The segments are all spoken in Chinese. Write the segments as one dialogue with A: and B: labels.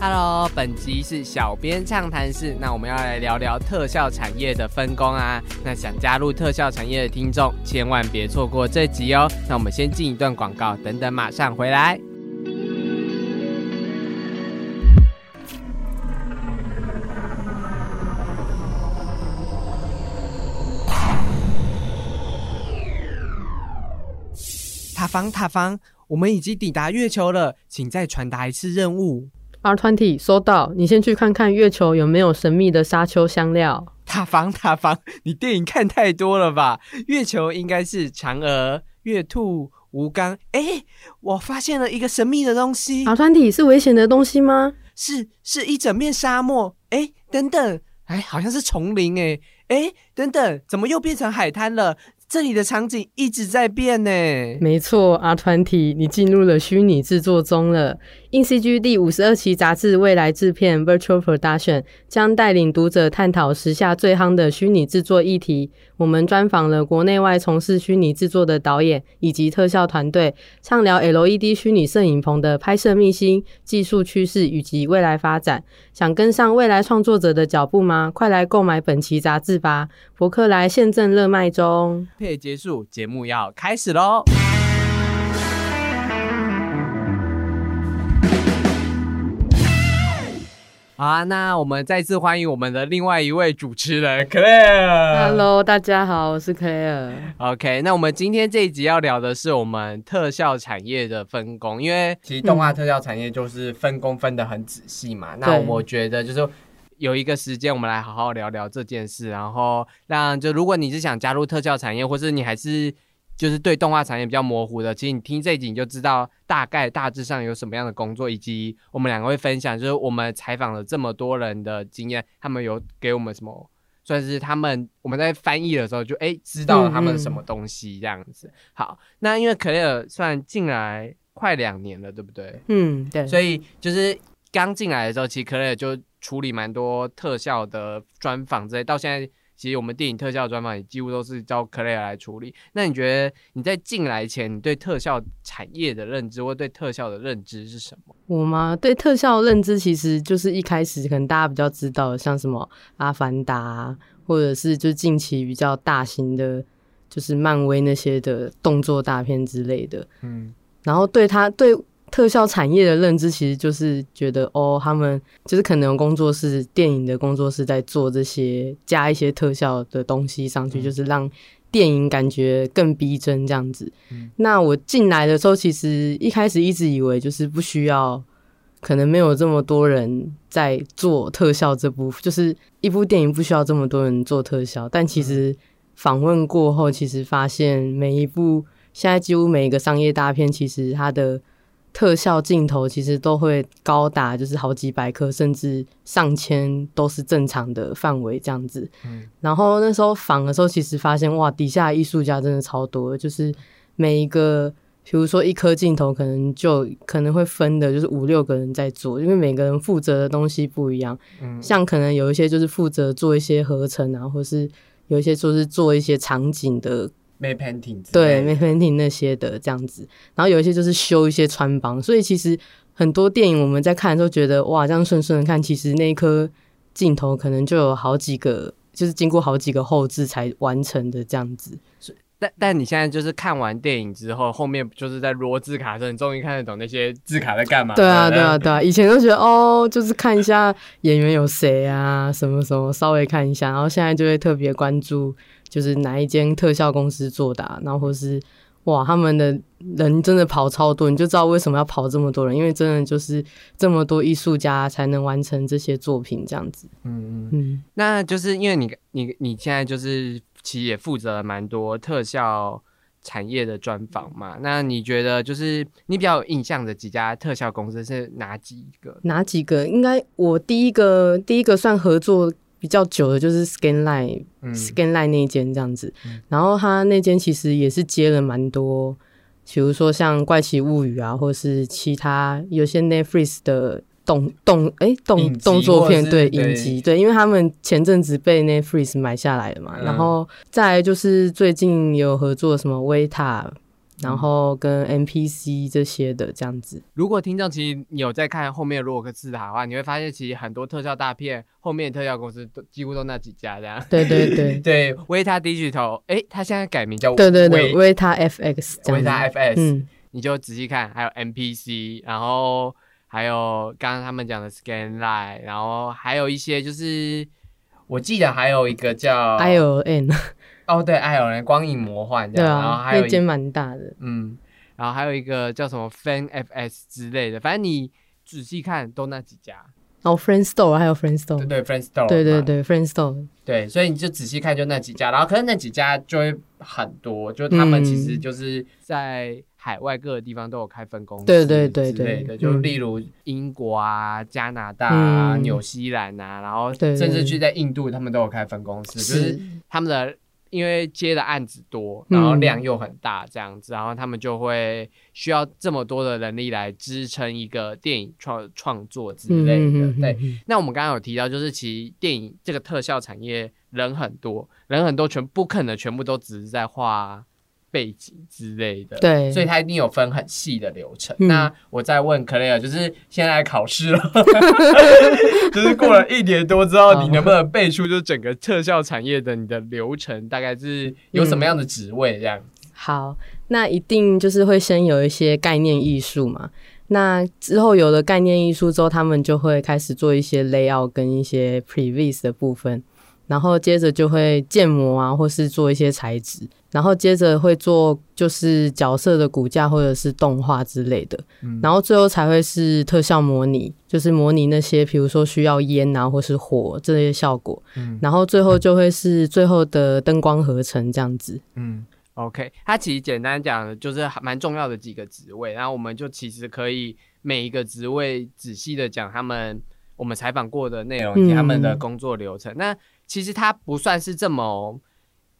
A: Hello，本集是小编畅谈室，那我们要来聊聊特效产业的分工啊。那想加入特效产业的听众，千万别错过这集哦。那我们先进一段广告，等等马上回来。塔防，塔防，我们已经抵达月球了，请再传达一次任务。
B: R Twenty 收到，你先去看看月球有没有神秘的沙丘香料。
A: 塔防，塔防，你电影看太多了吧？月球应该是嫦娥、月兔、吴刚。哎，我发现了一个神秘的东西
B: ，R 团体是危险的东西吗？
A: 是是一整面沙漠。哎，等等，哎，好像是丛林。哎，哎，等等，怎么又变成海滩了？这里的场景一直在变呢。
B: 没错，R 团体你进入了虚拟制作中了。In CG 第五十二期杂志未来制片 Virtual Production 将带领读者探讨时下最夯的虚拟制作议题。我们专访了国内外从事虚拟制作的导演以及特效团队，畅聊 LED 虚拟摄影棚的拍摄秘辛、技术趋势以及未来发展。想跟上未来创作者的脚步吗？快来购买本期杂志吧！博客来现正热卖中。
A: 配结束，节目要开始喽。好啊，那我们再次欢迎我们的另外一位主持人 Claire。
B: Hello，大家好，我是 Claire。
A: OK，那我们今天这一集要聊的是我们特效产业的分工，因为其实动画特效产业就是分工分得很仔细嘛。那我觉得就是有一个时间，我们来好好聊聊这件事，然后让就如果你是想加入特效产业，或是你还是就是对动画产业比较模糊的，其实你听这一集你就知道大概大致上有什么样的工作，以及我们两个会分享，就是我们采访了这么多人的经验，他们有给我们什么。算是他们我们在翻译的时候就哎、知道他们什么东西这样子。好，那因为可尔算进来快两年了，对不对？
B: 嗯，对，
A: 所以就是刚进来的时候，其实可尔就处理蛮多特效的专访之类，到现在其实我们电影特效专访也几乎都是交克雷尔来处理。那你觉得你在进来前，你对特效产业的认知或对特效的认知是什么？
B: 我吗？对特效认知其实就是一开始可能大家比较知道，像什么《阿凡达》啊，或者是就近期比较大型的，就是漫威那些的动作大片之类的。
A: 嗯，
B: 然后对他对特效产业的认知，其实就是觉得哦，他们就是可能工作室电影的工作室在做这些加一些特效的东西上去，
A: 嗯
B: 就是让电影感觉更逼真这样子。
A: 嗯
B: 那我进来的时候，其实一开始一直以为就是不需要。可能没有这么多人在做特效这部，就是一部电影不需要这么多人做特效，但其实访问过后，其实发现每一部现在几乎每一个商业大片，其实它的特效镜头其实都会高达就是好几百颗，甚至上千都是正常的范围这样子。
A: 嗯
B: 然后那时候仿的时候，其实发现哇，底下艺术家真的超多的，就是每一个。比如说一颗镜头，可能就可能会分的，就是五六个人在做，因为每个人负责的东西不一样。
A: 嗯
B: 像可能有一些就是负责做一些合成啊，或是有一些就是做一些场景的
A: ，May painting 之
B: 对
A: 类的
B: m a p a i n t i n g 那些的这样子，然后有一些就是修一些穿帮，所以其实很多电影我们在看的时候觉得哇，这样顺顺的看，其实那一颗镜头可能就有好几个，就是经过好几个后置才完成的这样子。
A: 但但你现在就是看完电影之后，后面就是在罗字卡的时候，你终于看得懂那些字卡在干嘛。
B: 对啊，对啊，对啊，以前都觉得哦，就是看一下演员有谁啊，什么什么，稍微看一下，然后现在就会特别关注，就是哪一间特效公司做的、啊，然后或是哇，他们的人真的跑超多，你就知道为什么要跑这么多人，因为真的就是这么多艺术家才能完成这些作品这样子。
A: 嗯嗯，
B: 嗯，
A: 那就是因为你你你现在就是其实也负责了蛮多特效产业的专访嘛。那你觉得就是你比较有印象的几家特效公司是哪几个？
B: 哪几个？应该我第一个第一个算合作比较久的就是 Scanline。
A: 嗯
B: Scanline 那一间这样子，
A: 嗯
B: 然后他那间其实也是接了蛮多，比如说像《怪奇物语》啊，或是其他有些 Netflix 的动动哎动动作片对
A: 对
B: 影集对，因为他们前阵子被 Netflix 买下来了嘛，
A: 嗯
B: 然后再来就是最近有合作什么维塔然后跟 NPC 这些的这样子。
A: 如果听众其实你有在看后面如果克字塔的话，你会发现其实很多特效大片后面的特效公司都几乎都那几家这样。
B: 对对对
A: 对，维塔 Digital，哎，它现在改名叫
B: 对对对维塔 FX，
A: 你就仔细看，还有 NPC，然后还有刚刚他们讲的 Scanline，然后还有一些就是我记得还有一个叫
B: I O N。
A: 哦，对，，I O N 光影魔幻这样，然后还有
B: 一间蛮大的，
A: 嗯，然后还有一个叫什么 Fan FS 之类的，反正你仔细看都那几家。
B: 哦，Friend Store 还有 Friend Store，
A: 对对，Friend Store，
B: 对对对，Friend Store，
A: 对，所以你就仔细看就那几家，然后可是那几家就会很多，就他们其实就是在海外各个地方都有开分公司，
B: 对对对
A: 之类的，就例如英国啊、加拿大啊、纽西兰啊，然后甚至去在印度，他们都有开分公司，就是他们的。因为接的案子多，然后量又很大，这样子，然后他们就会需要这么多的人力来支撑一个电影创创作之类的。对，那我们刚刚有提到，就是其实电影这个特效产业人很多，人很多，全不可能全部都只是在画。背景之类的，
B: 对，
A: 所以它一定有分很细的流程。那我再问 Clare，就是现在考试了，就是过了一年多之后，你能不能背出就整个特效产业的你的流程，大概是有什么样的职位这样？
B: 好，那一定就是会先有一些概念艺术嘛。那之后有了概念艺术之后，他们就会开始做一些 layout 跟一些 previs 的部分。然后接着就会建模啊，或是做一些材质，然后接着会做就是角色的骨架或者是动画之类的，然后最后才会是特效模拟，就是模拟那些比如说需要烟啊或是火这些效果，然后最后就会是最后的灯光合成这样子。
A: 嗯，OK，它其实简单讲就是蛮重要的几个职位，然后我们就其实可以每一个职位仔细的讲他们我们采访过的内容以及他们的工作流程。那其实它不算是这么，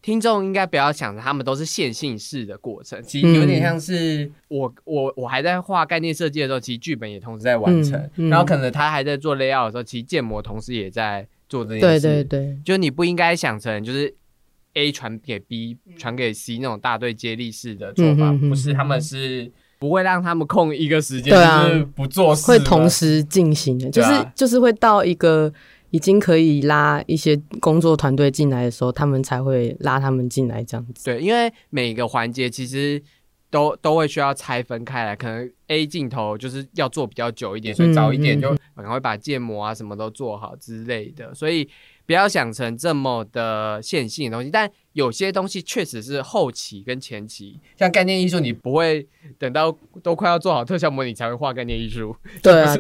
A: 听众应该不要想着他们都是线性式的过程，其实有点像是我我我还在画概念设计的时候，其实剧本也同时在完成，然后可能他还在做 layout 的时候，其实建模同时也在做这件
B: 事。对对对，
A: 就你不应该想成就是 A 传给 B 传给 C 那种大队接力式的做法，不是，他们是不会让他们空一个时间，就是不做事，
B: 会同时进行的，就是就是会到一个。已经可以拉一些工作团队进来的时候，他们才会拉他们进来这样子。
A: 对，因为每个环节其实都都会需要拆分开来，可能 A 镜头就是要做比较久一点，所以早一点就赶快把建模啊什么都做好之类的，所以。不要想成这么的线性的东西，但有些东西确实是后期跟前期，像概念艺术，你不会等到都快要做好特效模拟才会画概念艺术。
B: 对啊，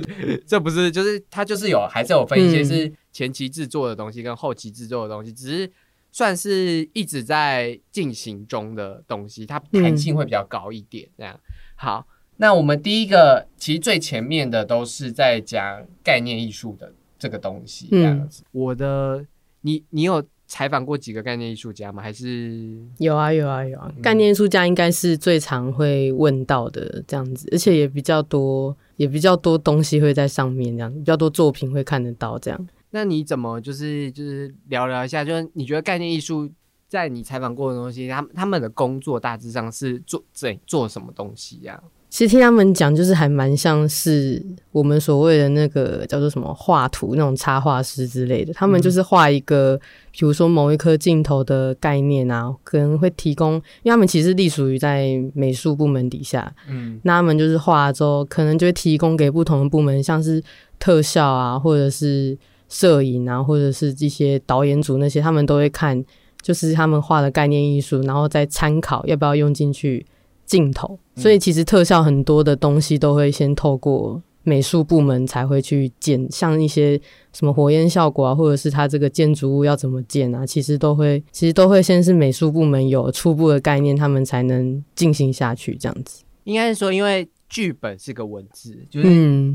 A: 这不是就是它就是有还是有分一些是前期制作的东西跟后期制作的东西，只是算是一直在进行中的东西，它弹性会比较高一点。这样好，那我们第一个其实最前面的都是在讲概念艺术的。这个东西这样子，我的你你有采访过几个概念艺术家吗？还是
B: 有啊有啊有啊，概念艺术家应该是最常会问到的这样子，而且也比较多，也比较多东西会在上面这样，比较多作品会看得到这样。
A: 那你怎么就是就是聊聊一下，就是你觉得概念艺术在你采访过的东西，他他们的工作大致上是做怎做什么东西呀？
B: 其实听他们讲，就是还蛮像是我们所谓的那个叫做什么画图那种插画师之类的。他们就是画一个，比如说某一颗镜头的概念啊，可能会提供，因为他们其实隶属于在美术部门底下。嗯，那他们就是画之后，可能就会提供给不同的部门，像是特效啊，或者是摄影啊，或者是一些导演组那些，他们都会看，就是他们画的概念艺术，然后再参考要不要用进去。镜头，所以其实特效很多的东西都会先透过美术部门才会去建，像一些什么火焰效果啊，或者是它这个建筑物要怎么建啊，其实都会，其实都会先是美术部门有初步的概念，他们才能进行下去这样子。
A: 应该是说，因为剧本是个文字，就是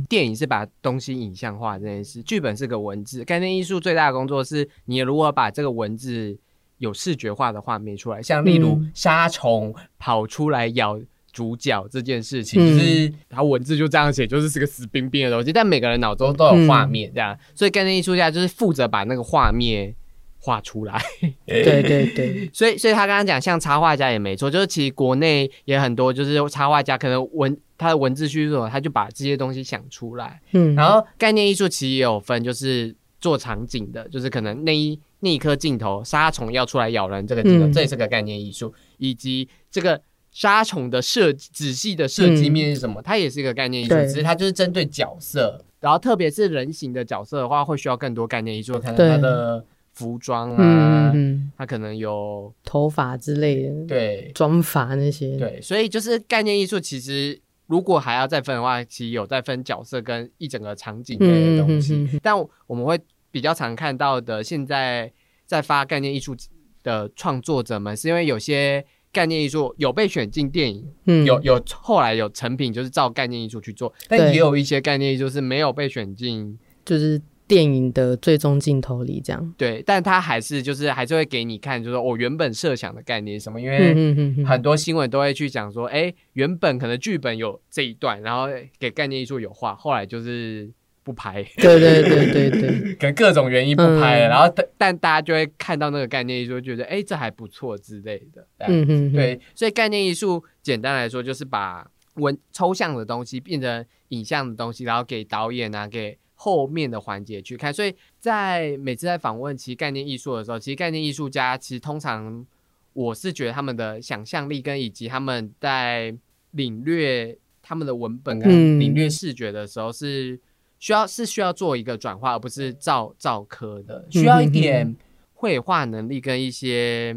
A: 电影是把东西影像化这件事，剧本是个文字，概念艺术最大的工作是你如何把这个文字。有视觉化的画面出来，像例如杀虫跑出来咬主角这件事情，就是他文字就这样写，就是是个死冰冰的东西，但每个人脑中都有画面，这样，所以概念艺术家就是负责把那个画面画出来。
B: 对对对，
A: 所以，所以他刚刚讲，像插画家也没错，就是其实国内也很多，就是插画家可能文他的文字叙述，他就把这些东西想出来。
B: 嗯，
A: 然后概念艺术其实也有分，就是做场景的，就是可能那一那一颗镜头杀虫要出来咬人这个镜头，
B: 嗯。
A: 这也是个概念艺术，以及这个。杀虫的设仔细的设计面是什么？它也是一个概念艺术，
B: 对。
A: 只是它就是针对角色，然后特别是人形的角色的话，会需要更多概念艺术，可能
B: 对。
A: 它的服装
B: 嗯
A: 啊，它可能有
B: 头发之类的，
A: 对。
B: 妆发那些，
A: 对，所以就是概念艺术，其实如果还要再分的话，其实有在分角色跟一整个场景类的东西。但我们会比较常看到的，现在在发概念艺术的创作者们，是因为有些概念艺术有被选进电影，
B: 嗯，
A: 有有后来有成品，就是照概念艺术去做，但也有一些概念艺术是没有被选进。
B: 就是电影的最终镜头里这样。
A: 对，但他还是就是还是会给你看，就是我原本设想的概念是什么，因为很多新闻都会去讲说，哎，原本可能剧本有这一段，然后给概念艺术有画，后来就是不拍，
B: 对对对对对，
A: 可能各种原因不拍了，
B: 嗯
A: 然后但但大家就会看到那个概念艺术，觉得哎，这还不错之类的。
B: 嗯嗯，嗯，
A: 对，所以概念艺术简单来说就是把文抽象的东西变成影像的东西，然后给导演啊，给后面的环节去看。所以在每次在访问其实概念艺术的时候，其实概念艺术家其实通常我是觉得他们的想象力跟以及他们在领略他们的文本跟
B: 嗯
A: 领略视觉的时候是。需要是需要做一个转化，而不是照照科的，需要一点绘画能力跟一些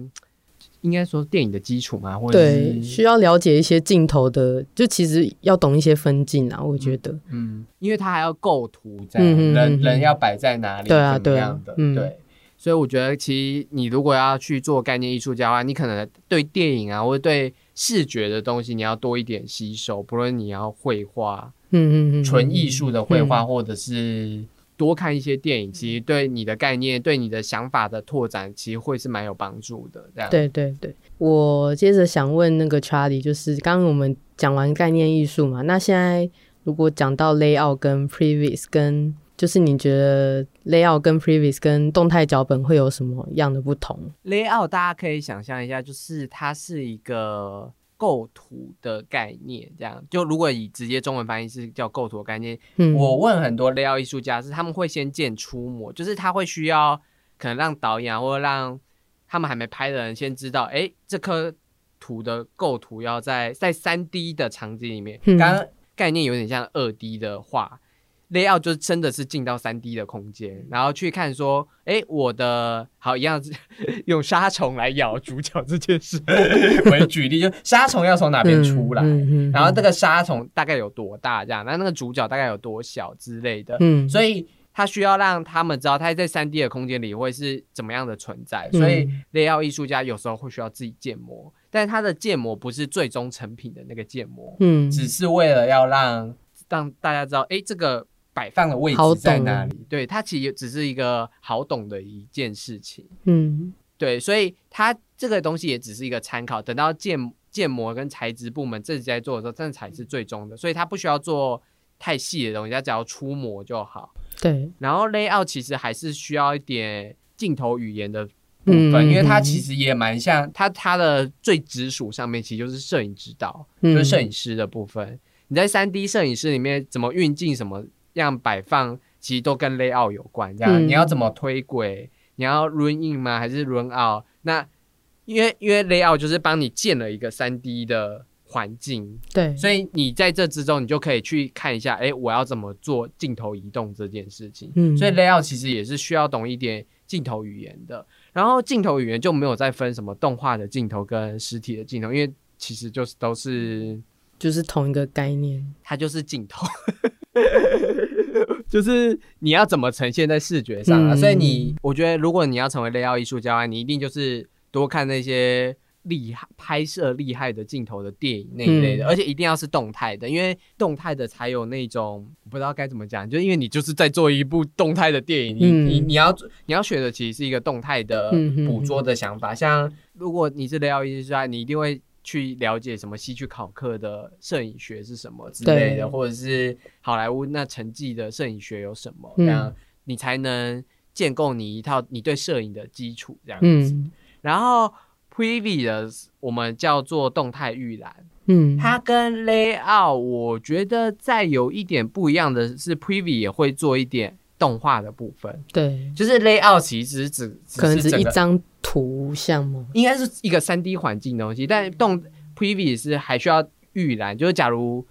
A: 应该说电影的基础嘛，或者
B: 对，
A: 是
B: 需要了解一些镜头的，就其实要懂一些分镜啊，我觉得。
A: 嗯，因为它还要构图在，
B: 嗯
A: 人人要摆在哪里，
B: 对啊对啊嗯
A: 对。所以我觉得，其实你如果要去做概念艺术家的话，你可能对电影啊，或者对视觉的东西，你要多一点吸收。不论你要绘画、
B: 嗯嗯嗯，
A: 纯艺术的绘画，
B: 嗯
A: 或者是多看一些电影，其实对你的概念、对你的想法的拓展，其实会是蛮有帮助的。这样，
B: 对对对，我接着想问那个 Charlie，就是刚刚我们讲完概念艺术嘛，那现在如果讲到 layout 跟 previous 跟就是你觉得 layout 跟 previous 跟动态脚本会有什么样的不同
A: ？layout 大家可以想象一下，就是它是一个构图的概念，这样就如果以直接中文翻译是叫构图的概念，
B: 嗯，
A: 我问很多 layout 艺术家是他们会先建出模，就是他会需要可能让导演啊，或者让他们还没拍的人先知道，哎，这颗图的构图要在在三 D 的场景里面，
B: 嗯
A: 刚刚概念有点像二 D 的画。Layout 就真的是进到三 D 的空间，然后去看说，哎，我的好一样是 用杀虫来咬主角这件事。为举例，就杀虫要从哪边出来，
B: 嗯嗯嗯
A: 然后这个杀虫大概有多大，这样，那那个主角大概有多小之类的，
B: 嗯，
A: 所以他需要让他们知道他在三 D 的空间里会是怎么样的存在，
B: 嗯
A: 所以 layout 艺术家有时候会需要自己建模，但是他的建模不是最终成品的那个建模，
B: 嗯。
A: 只是为了要让让大家知道，哎，这个摆放的位
B: 好
A: 置在
B: 懂
A: 哪里，对，它其实只是一个好懂的一件事情。
B: 嗯
A: 对，所以它这个东西也只是一个参考，等到建建模跟材质部门自己在做的时候，真的才是最终的，所以它不需要做太细的东西，它只要出模就好。
B: 对，
A: 然后 layout 其实还是需要一点镜头语言的部
B: 嗯
A: 分，因为它
B: 嗯
A: 其实也蛮像它它的最直属上面其实就是摄影指导，
B: 嗯
A: 就是摄影师的部分。你在三 D 摄影师里面怎么运镜、什么样摆放，其实都跟 layout 有关。这样、
B: 嗯
A: 你要怎么推轨？你要 run in 吗？还是 run out？那因为因为 layout 就是帮你建了一个三 D 的环境，
B: 对，
A: 所以你在这之中，你就可以去看一下，哎，我要怎么做镜头移动这件事情。
B: 嗯
A: 所以 layout 其实也是需要懂一点镜头语言的。然后镜头语言就没有再分什么动画的镜头跟实体的镜头，因为其实就是都是
B: 就是同一个概念。
A: 它就是镜头，就是你要怎么呈现在视觉上啊。
B: 嗯
A: 所以你，我觉得如果你要成为 layout 艺术家你一定就是多看那些厉害拍摄厉害的镜头的电影那一类的，
B: 嗯
A: 而且一定要是动态的，因为动态的才有那种我不知道该怎么讲，就因为你就是在做一部动态的电影，你、
B: 嗯
A: 你你要你要学的其实是一个动态的捕捉的想法。像如果你是 layout 艺术家，你一定会。去了解什么希区考克的摄影学是什么之类的，或者是好莱坞那成绩的摄影学有什么，
B: 嗯
A: 这样你才能建构你一套你对摄影的基础这样子。
B: 嗯
A: 然后 Preview 的我们叫做动态预览，
B: 嗯，
A: 它跟 Layout 我觉得再有一点不一样的是，Preview 也会做一点动画的部分，
B: 对，
A: 就是 Layout 其实只
B: 可能只
A: 是
B: 一张图像吗？
A: 应该是一个三 D 环境的东西，但动 Preview 是还需要预览，就是假如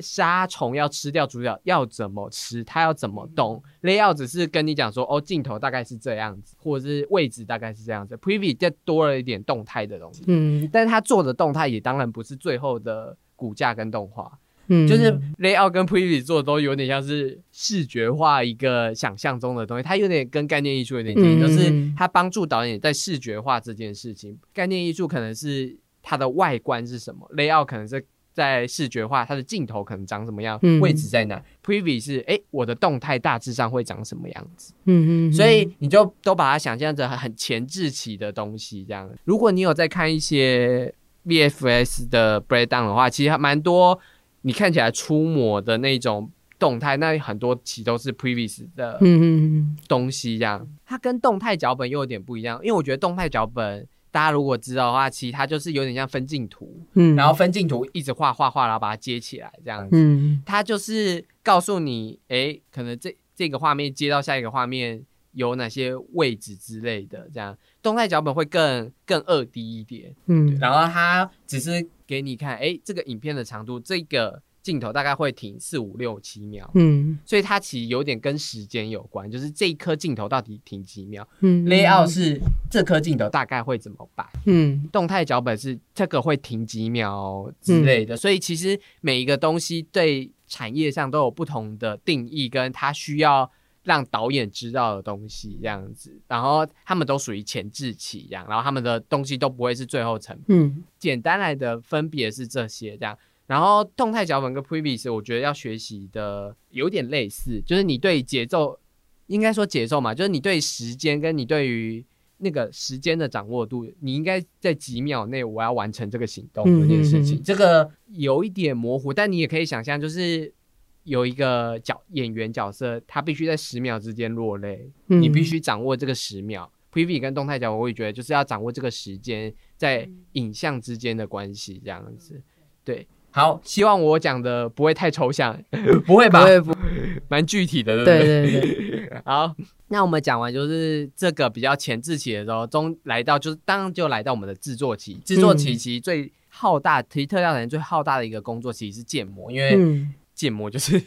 A: 杀虫要吃掉主角要怎么吃，它要怎么动，Layout 只是跟你讲说哦镜头大概是这样子，或者是位置大概是这样子，Preview 就多了一点动态的东西，
B: 嗯。
A: 但是它做的动态也当然不是最后的骨架跟动画，
B: 嗯，
A: 就是 Layout 跟 Preview 做的都有点像是视觉化一个想象中的东西，它有点跟概念艺术有点接近，
B: 嗯
A: 就是它帮助导演在视觉化这件事情。概念艺术可能是它的外观是什么，Layout 可能是在视觉化它的镜头可能长什么样，
B: 嗯
A: 位置在哪，Preview 是哎我的动态大致上会长什么样子。
B: 嗯嗯，
A: 所以你就都把它想象着很前置期的东西这样。如果你有在看一些 VFS 的 breakdown 的话，其实还蛮多你看起来出模的那种动态，那很多其实都是 previous 的
B: 嗯嗯
A: 东西这样。它跟动态脚本又有点不一样，因为我觉得动态脚本。大家如果知道的话，其实它就是有点像分镜图，
B: 嗯，
A: 然后分镜图一直画画画，然后把它接起来这样子。
B: 嗯
A: 它就是告诉你，诶，可能这这个画面接到下一个画面有哪些位置之类的，这样动态脚本会更更二 D 一点。
B: 嗯，
A: 然后它只是给你看，诶，这个影片的长度，这个镜头大概会停四五六七秒，
B: 嗯
A: 所以它其实有点跟时间有关，就是这一颗镜头到底停几秒。
B: 嗯
A: Layout 是这颗镜头大概会怎么摆。
B: 嗯
A: 动态脚本是这个会停几秒之类的，所以其实每一个东西对产业上都有不同的定义，跟它需要让导演知道的东西这样子，然后他们都属于前置期这样，然后他们的东西都不会是最后成品。
B: 嗯
A: 简单来的分别是这些这样。然后动态脚本跟 previous，我觉得要学习的有点类似，就是你对节奏，应该说节奏嘛，就是你对时间跟你对于那个时间的掌握度，你应该在几秒内我要完成这个行动
B: 嗯
A: 这件事情，
B: 嗯嗯
A: 这个有一点模糊，但你也可以想象，就是有一个角演员角色，他必须在十秒之间落泪，
B: 嗯，
A: 你必须掌握这个十秒。Preview 跟动态脚本，我也觉得就是要掌握这个时间在影像之间的关系，这样子。对，好，希望我讲的不会太抽象，不会吧？
B: 不会不
A: 蛮具体的，对不
B: 对
A: 对？好，那我们讲完就是这个比较前置期的时候，中来到就是当然就来到我们的制作期。制作期
B: 嗯
A: 其实最浩大，其实特效人最浩大的一个工作其实是建模，因为
B: 嗯
A: 建模 就是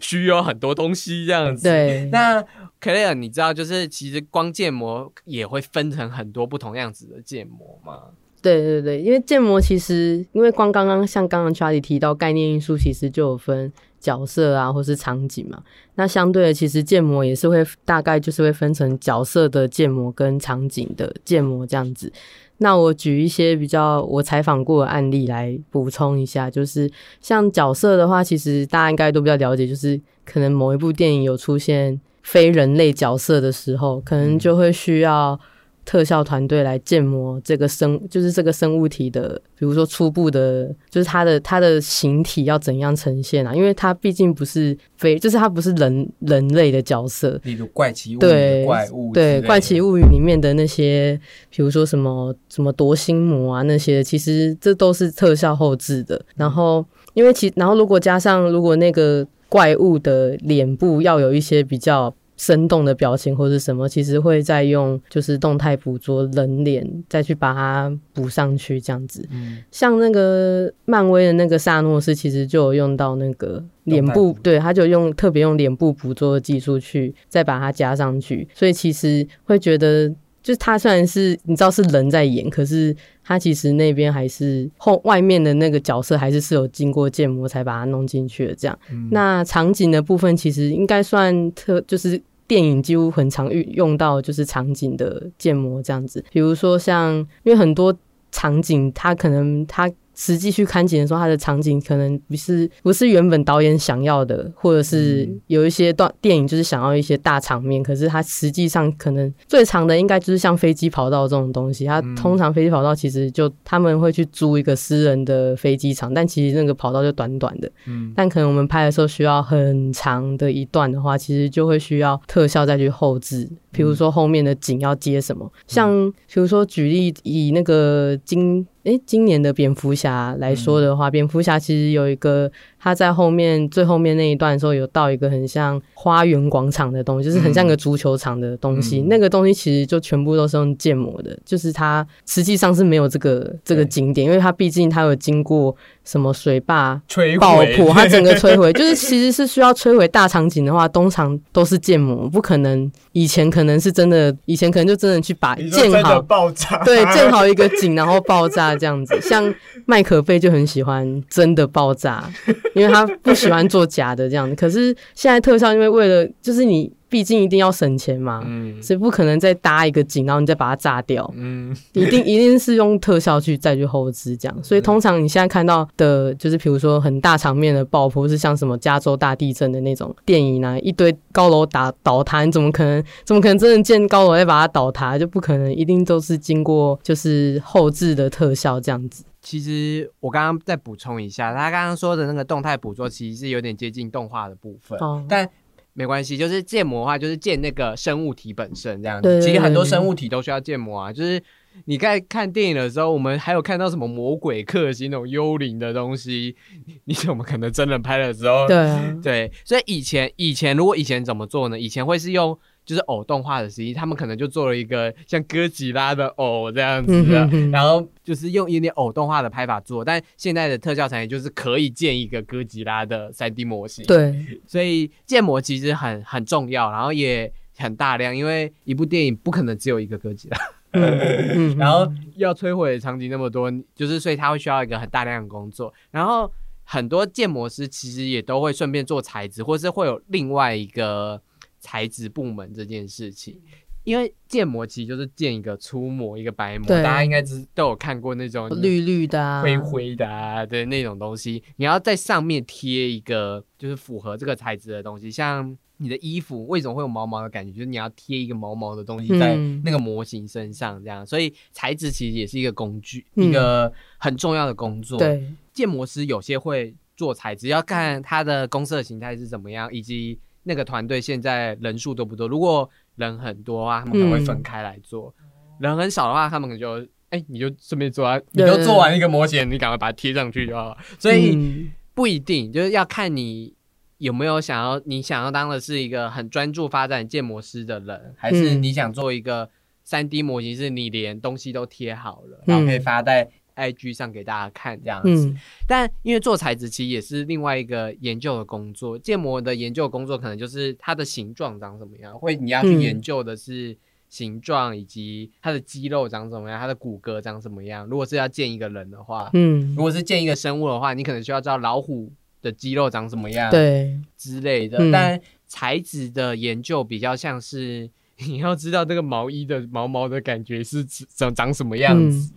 A: 需要很多东西这样子。
B: 对，
A: 那 Clare，你知道就是其实光建模也会分成很多不同样子的建模吗？
B: 对对对，因为建模其实，因为光刚刚像刚刚 Charlie 提到概念因素，其实就有分角色啊，或是场景嘛。那相对的，其实建模也是会大概就是会分成角色的建模跟场景的建模这样子。那我举一些比较我采访过的案例来补充一下，就是像角色的话，其实大家应该都比较了解，就是可能某一部电影有出现非人类角色的时候，可能就会需要特效团队来建模这个生，就是这个生物体的，比如说初步的，就是它的它的形体要怎样呈现啊？因为它毕竟不是非，就是它不是人人类的角色，
A: 例如怪奇物语
B: 对
A: 怪物
B: 对，《怪奇物语》里面的那些，比如说什么什么夺心魔啊那些，其实这都是特效后置的。然后，因为其然后如果加上如果那个怪物的脸部要有一些比较生动的表情或是什么，其实会再用就是动态捕捉人脸再去把它补上去这样子。
A: 嗯，
B: 像那个漫威的那个萨诺斯，其实就有用到那个脸部对，他就用特别用脸部捕捉的技术去再把它加上去，所以其实会觉得，就是他虽然是你知道是人在演，可是他其实那边还是后外面的那个角色还是是有经过建模才把它弄进去的这样。
A: 嗯
B: 那场景的部分其实应该算特，就是电影几乎很常运用到就是场景的建模这样子，比如说像因为很多场景它可能它实际去看景的时候，它的场景可能不是不是原本导演想要的，或者是有一些段电影就是想要一些大场面，可是它实际上可能最长的应该就是像飞机跑道这种东西。它通常飞机跑道其实就他们会去租一个私人的飞机场，但其实那个跑道就短短的。嗯，但可能我们拍的时候需要很长的一段的话，其实就会需要特效再去后置。比如说后面的景要接什么，像比如说举例以那个今诶今年的蝙蝠侠来说的话，蝙蝠侠其实有一个。他在后面最后面那一段的时候，有到一个很像花园广场的东西，就是很像个足球场的东西。那个东西其实就全部都是用建模的，就是它实际上是没有这个这个景点，因为它毕竟它有经过什么水坝爆破，它整个摧毁，就是其实是需要摧毁大场景的话，通常都是建模，不可能以前可能是真的，以前可能就真的去把建好
C: 爆炸，
B: 对，建好一个景然后爆炸这样子。像麦可贝就很喜欢真的爆炸。因为他不喜欢做假的这样子，可是现在特效，因为为了就是你毕竟一定要省钱嘛，嗯，所以不可能再搭一个景，然后你再把它炸掉，嗯，一定一定是用特效去再去后置这样，所以通常你现在看到的，就是比如说很大场面的爆破，是像什么加州大地震的那种电影啊，一堆高楼打倒塌，你怎么可能怎么可能真的建高楼再把它倒塌？就不可能，一定都是经过就是后置的特效这样子。
A: 其实我刚刚再补充一下，他刚刚说的那个动态捕捉，其实是有点接近动画的部分，但没关系，就是建模的话，就是建那个生物体本身这样子。其实很多生物体都需要建模啊，就是你在看电影的时候，我们还有看到什么魔鬼克星那种幽灵的东西，你怎么可能真人拍的时候？
B: 对
A: 对，所以以前以前如果以前怎么做呢？以前会是用。就是偶动画的时期，他们可能就做了一个像哥吉拉的偶这样子的，然后就是用一点偶动画的拍法做。但现在的特效产业就是可以建一个哥吉拉的三 D 模型，
B: 对，
A: 所以建模其实很很重要，然后也很大量，因为一部电影不可能只有一个哥吉拉，然后要摧毁场景那么多，就是所以他会需要一个很大量的工作。然后很多建模师其实也都会顺便做材质，或是会有另外一个。材质部门这件事情，因为建模其实就是建一个粗模，一个白模，大家应该知都有看过那种
B: 绿绿的、
A: 灰灰的啊的那种东西。你要在上面贴一个就是符合这个材质的东西，像你的衣服为什么会有毛毛的感觉？就是你要贴一个毛毛的东西在那个模型身上，这样。所以材质其实也是一个工具，一个很重要的工作。
B: 对，
A: 建模师有些会做材质，要看它的公司的形态是怎么样，以及。那个团队现在人数多不多？如果人很多的话，他们可能会分开来做；人很少的话，他们可能就哎，你就顺便做啊，你就做完一个模型，你赶快把它贴上去就好了。所以不一定，就是要看你有没有想要，你想要当的是一个很专注发展建模师的人，还是你想做一个三 D 模型，是你连东西都贴好了，然后可以发在。IG 上给大家看这样子，但因为做材质其实也是另外一个研究的工作，建模的研究工作可能就是它的形状长什么样，会你要去研究的是形状以及它的肌肉长什么样，它的骨骼长什么样。如果是要建一个人的话，嗯，如果是建一个生物的话，你可能需要知道老虎的肌肉长什么样，
B: 对
A: 之类的。但材质的研究比较像是。你要知道这个毛衣的毛毛的感觉是长长什么样子，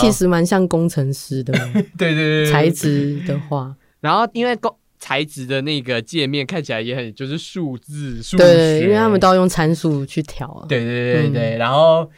B: 其实蛮像工程师的。
A: 对对对，
B: 材质的话，
A: 然后因为工材质的那个界面看起来也很就是数字数
B: 学，因为他们都要用参数去调。
A: 对对对对，然后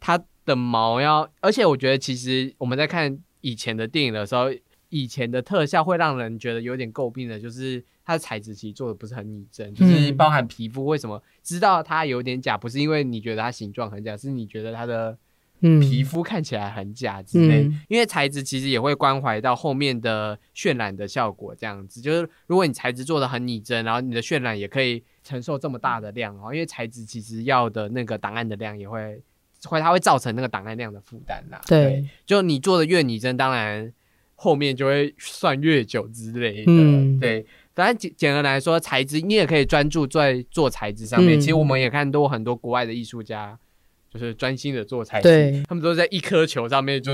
A: 它的毛要，而且我觉得其实我们在看以前的电影的时候，以前的特效会让人觉得有点诟病的，就是。它的材质其实做的不是很拟真，就是包含皮肤为什么知道它有点假，不是因为你觉得它形状很假，是你觉得它的皮肤看起来很假之类。因为材质其实也会关怀到后面的渲染的效果，这样子就是如果你材质做的很拟真，然后你的渲染也可以承受这么大的量哦，因为材质其实要的那个档案的量也会会它会造成那个档案量的负担啦。
B: 对，
A: 就你做的越拟真，当然后面就会算越久之类的。对。反正简简而来说，材质你也可以专注在做材质上面。其实我们也看到很多国外的艺术家，就是专心的做材质，他们都在一颗球上面就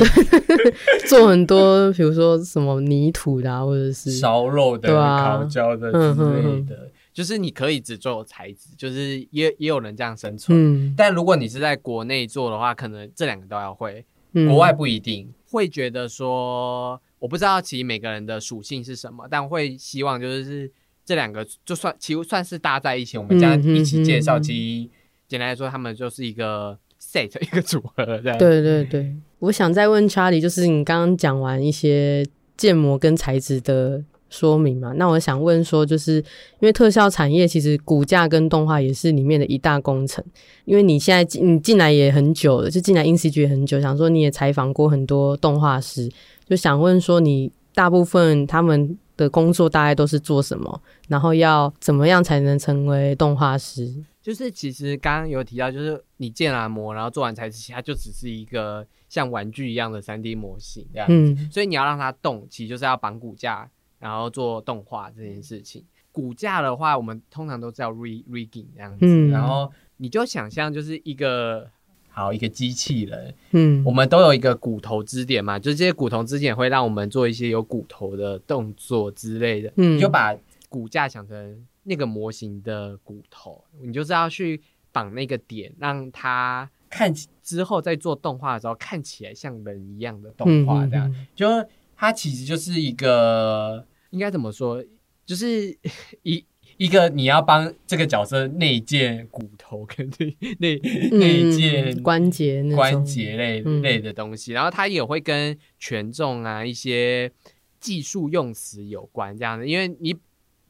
B: 做很多，比如说什么泥土的，或者是
A: 烧肉的、烤焦的之类的。就是你可以只做材质，就是也也有人这样生存。但如果你是在国内做的话，可能这两个都要会。
B: 嗯。
A: 国外不一定。会觉得说，我不知道其实每个人的属性是什么，但会希望就是这两个就算其实算是搭在一起，我们这样一起介绍，其实简单来说，他们就是一个 set 一个组合这样。
B: 对对对，我想再问 Charlie，就是你刚刚讲完一些建模跟材质的说明嘛，那我想问说，就是因为特效产业其实骨架跟动画也是里面的一大工程，因为你现在进你进来也很久了，就进来 INCG 也很久，想说你也采访过很多动画师，就想问说你大部分他们的工作大概都是做什么，然后要怎么样才能成为动画师？
A: 就是其实刚刚有提到，就是你建完模，然后做完材质期，它就只是一个像玩具一样的三 D 模型这样。
B: 嗯
A: 所以你要让它动，其实就是要绑骨架，然后做动画这件事情。骨架的话，我们通常都叫 re rigging 这样子，
B: 嗯。
A: 然后你就想象就是一个好一个机器人，
B: 嗯。
A: 我们都有一个骨头支点嘛，就是这些骨头支点会让我们做一些有骨头的动作之类的，
B: 嗯。
A: 你就把骨架想成那个模型的骨头，你就是要去绑那个点，让它看起之后在做动画的时候看起来像人一样的动画，这样。
B: 嗯。
A: 就它其实就是一个应该怎么说，就是 一一个你要帮这个角色内建骨头跟内内
B: 嗯
A: 内建
B: 关节
A: 关节类
B: 嗯
A: 类的东西，然后它也会跟权重啊一些技术用词有关这样的，因为你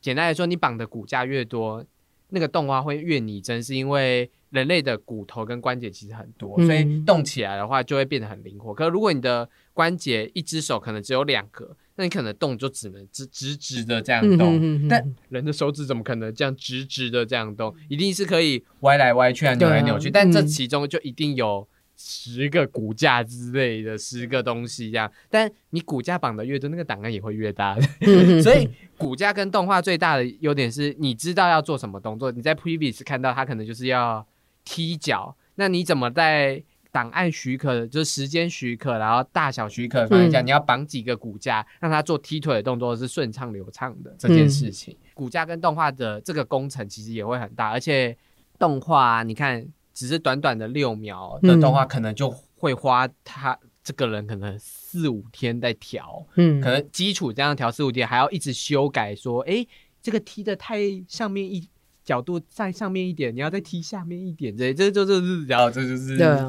A: 简单来说，你绑的骨架越多，那个动画会越拟真，是因为人类的骨头跟关节其实很多，
B: 嗯
A: 所以动起来的话就会变得很灵活。可如果你的关节一只手可能只有两个，那你可能动就只能直直直的这样动，
B: 嗯哼哼哼
A: 但人的手指怎么可能这样直直的这样动？一定是可以歪来歪去啊，扭来扭去。
B: 啊
A: 但这
B: 嗯
A: 其中就一定有十个骨架之类的十个东西这样。但你骨架绑的越多，那个档案也会越大。
B: 嗯
A: 所以骨架跟动画最大的优点是，你知道要做什么动作。你在 previous 看到它可能就是要踢脚，那你怎么在档案许可，就是时间许可，然后大小许可的方向下，
B: 嗯
A: 你要绑几个骨架，让它做踢腿的动作是顺畅流畅的这件事情。骨架跟动画的这个工程其实也会很大，而且动画、啊、你看只是短短的六秒的动画，可能就会花他这个人可能四五天在调。
B: 嗯
A: 可能基础这样调四五天，还要一直修改，说，哎，这个踢的太上面一角度在上面一点，你要再踢下面一点，这这这就是，然后这就是
B: 对啊，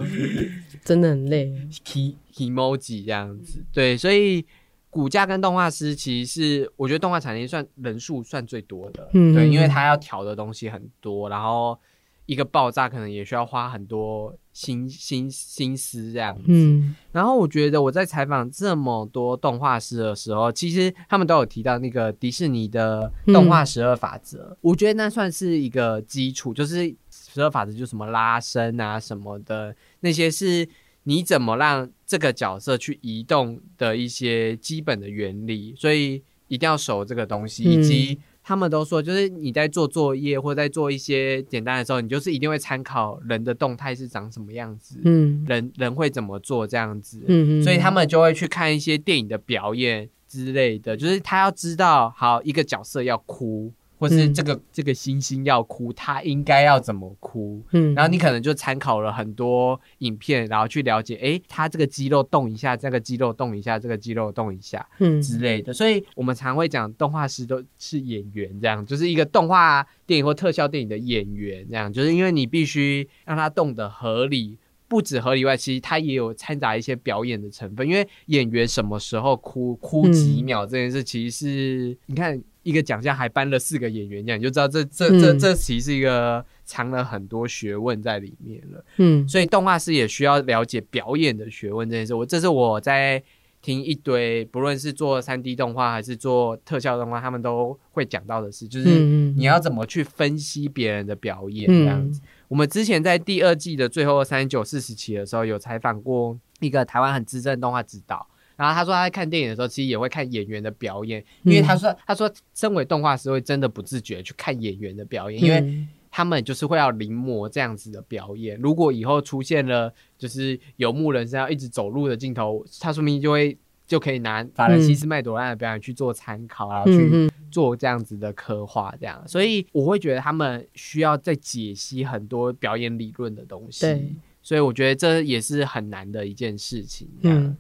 B: 真的很累。
A: key emoji 这样子，对，所以骨架跟动画师其实是我觉得动画产业算人数算最多的，对，因为他要调的东西很多，然后一个爆炸可能也需要花很多心心心思这样子，
B: 嗯。
A: 然后我觉得我在采访这么多动画师的时候，其实他们都有提到那个迪士尼的动画十二法则，我觉得那算是一个基础，就是十二法则就什么拉伸啊什么的，那些是你怎么让这个角色去移动的一些基本的原理，所以一定要熟这个东西，
B: 嗯
A: 以及。他们都说，就是你在做作业或在做一些简单的时候，你就是一定会参考人的动态是长什么样子，
B: 嗯。
A: 人人会怎么做这样子，
B: 嗯，
A: 所以他们就会去看一些电影的表演之类的，就是他要知道，好一个角色要哭，或是
B: 嗯
A: 这个、这个星星要哭，他应该要怎么哭。
B: 嗯，
A: 然后你可能就参考了很多影片，然后去了解，哎，他这个肌肉动一下，这个肌肉动一下，这个肌肉动一下
B: 嗯
A: 之类的。所以我们常会讲，动画师都是演员，这样就是一个动画电影或特效电影的演员，这样就是因为你必须让他动的合理。不止合理外，其实它也有掺杂一些表演的成分。因为演员什么时候哭哭几秒这件事，其实是、你看一个奖项还颁了四个演员奖，你就知道这这这
B: 嗯
A: 这其实是一个藏了很多学问在里面了。
B: 嗯
A: 所以动画师也需要了解表演的学问这件事。我这是我在听一堆，不论是做三 D 动画还是做特效动画，他们都会讲到的事，就是
B: 嗯
A: 你要怎么去分析别人的表演
B: 嗯
A: 这样子。我们之前在第二季的最后三十九、四十期的时候，有采访过一个台湾很资深的动画指导。然后他说他在看电影的时候，其实也会看演员的表演，因为他说他说身为动画师会真的不自觉去看演员的表演，因为
B: 嗯
A: 他们就是会要临摹这样子的表演。如果以后出现了就是游牧人生要一直走路的镜头，他说明就会就可以拿法兰西斯麦朵拉的表演去做参考，然后去
B: 嗯
A: 做这样子的刻画，这样。所以我会觉得他们需要再解析很多表演理论的东西
B: 对。
A: 所以我觉得这也是很难的一件事情。嗯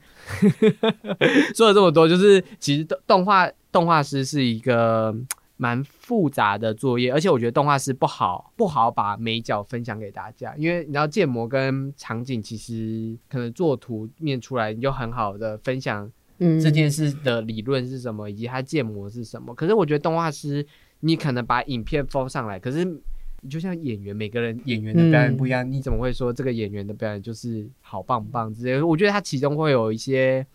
B: 嗯，
A: 说了这么多，就是其实动动画动画师是一个蛮复杂的作业，而且我觉得动画师不好不好把美角分享给大家，因为你知道建模跟场景其实可能做图面出来，你就很好的分享
B: 嗯，
A: 这件事的理论是什么，以及它建模是什么。可是我觉得动画师，你可能把影片放上来，可是你就像演员，每个人演员的表演不一样，你怎么会说这个演员的表演就是好棒棒之类的？我觉得它其中会有一些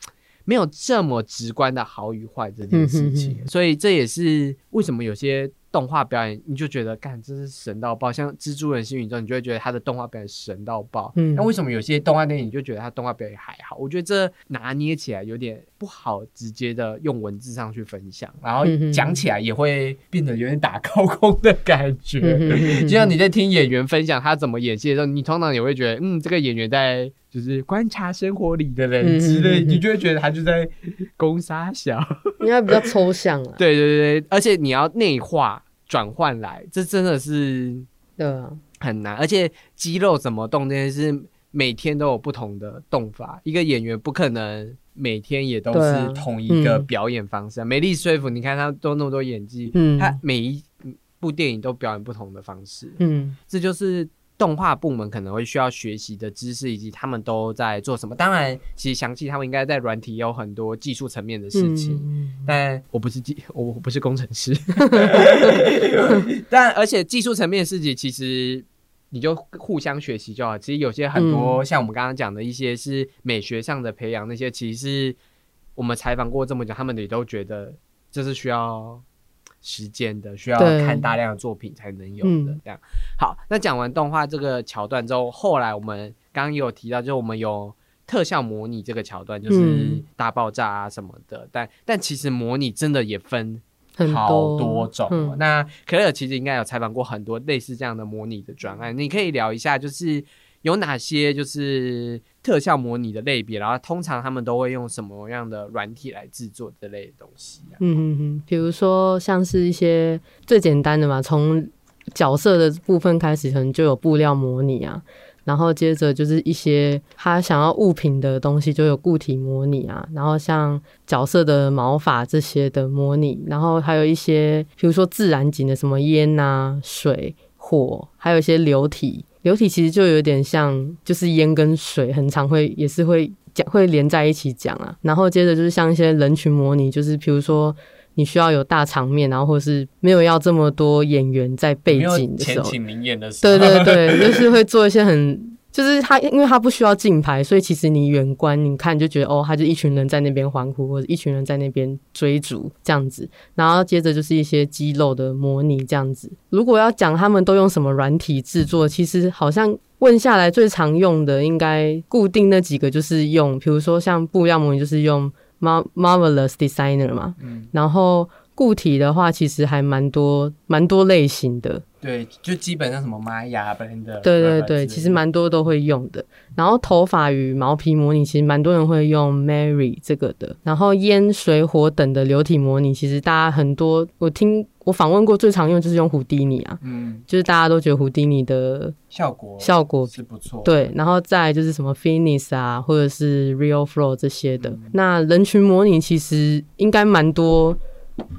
A: 没有这么直观的好与坏这件事情，所以这也是为什么有些。动画表演你就觉得干真是神到爆，像蜘蛛人新宇宙，你就会觉得他的动画表演神到爆。
B: 嗯
A: 那为什么有些动画电影你就觉得他动画表演还好？我觉得这拿捏起来有点不好，直接的用文字上去分享，然后讲起来也会变得有点打高空的感觉。就像你在听演员分享他怎么演戏的时候，你通常也会觉得，嗯，这个演员在就是观察生活里的人之类，你就会觉得他就在攻杀小。
B: 应该比较抽象啊。
A: 对对对，而且你要内化转换来，这真的是
B: 对啊，
A: 很难。而且肌肉怎么动这件事，每天都有不同的动法。一个演员不可能每天也都是同一个
B: 嗯
A: 表演方式啊。美丽说服，你看他都那么多演技，
B: 嗯
A: 他每一部电影都表演不同的方式，
B: 嗯
A: 这就是。动画部门可能会需要学习的知识，以及他们都在做什么。当然，其实详细他们应该在软体有很多技术层面的事情。
B: 嗯
A: 但我不是技，我我不是工程师。但而且技术层面的事情，其实你就互相学习就好。其实有些很多、像我们刚刚讲的一些是美学上的培养，那些其实是我们采访过这么久，他们也都觉得这是需要时间的，需要看大量的作品才能有的。
B: 嗯
A: 这样好，那讲完动画这个桥段之后，后来我们刚刚也有提到，就是我们有。特效模拟这个桥段就是
B: 嗯
A: 大爆炸啊什么的，但但其实模拟真的也分好
B: 多
A: 多种那可乐其实应该有采访过很多类似这样的模拟的专案，你可以聊一下，就是有哪些就是特效模拟的类别，然后通常他们都会用什么样的软体来制作这类的东西啊？
B: 嗯嗯嗯，比如说像是一些最简单的嘛，从角色的部分开始，可能就有布料模拟啊，然后接着就是一些他想要物品的东西，就有固体模拟啊，然后像角色的毛发这些的模拟，然后还有一些比如说自然景的什么烟啊、水、火，还有一些流体。流体其实就有点像，就是烟跟水，很常会也是会讲会连在一起讲啊。然后接着就是像一些人群模拟，就是比如说你需要有大场面，然后或是没有要这么多演员在背景的时候，
A: 名演的时候，
B: 对对对，就是会做一些很。就是他，因为他不需要竞拍，所以其实你远观你看就觉得哦，他就一群人在那边欢呼，或者一群人在那边追逐这样子。然后接着就是一些肌肉的模拟这样子。如果要讲他们都用什么软体制作，其实好像问下来最常用的应该固定那几个，就是用，比如说像布料模拟就是用 Mar Marvelous Designer 嘛，
A: 嗯，
B: 然后固体的话其实还蛮多蛮多类型的。
A: 对，就基本上什么玛雅 Blender，
B: 对对对，其实蛮多都会用的。然后头发与毛皮模拟，其实蛮多人会用 Mary 这个的。然后烟、水、火等的流体模拟，其实大家很多我听我访问过最常用就是用胡迪尼啊，
A: 嗯，
B: 就是大家都觉得胡迪尼的
A: 效果
B: 效果
A: 是不错，
B: 对，然后再就是什么 Finis 啊，或者是 Real Flow 这些的。
A: 嗯
B: 那人群模拟其实应该蛮多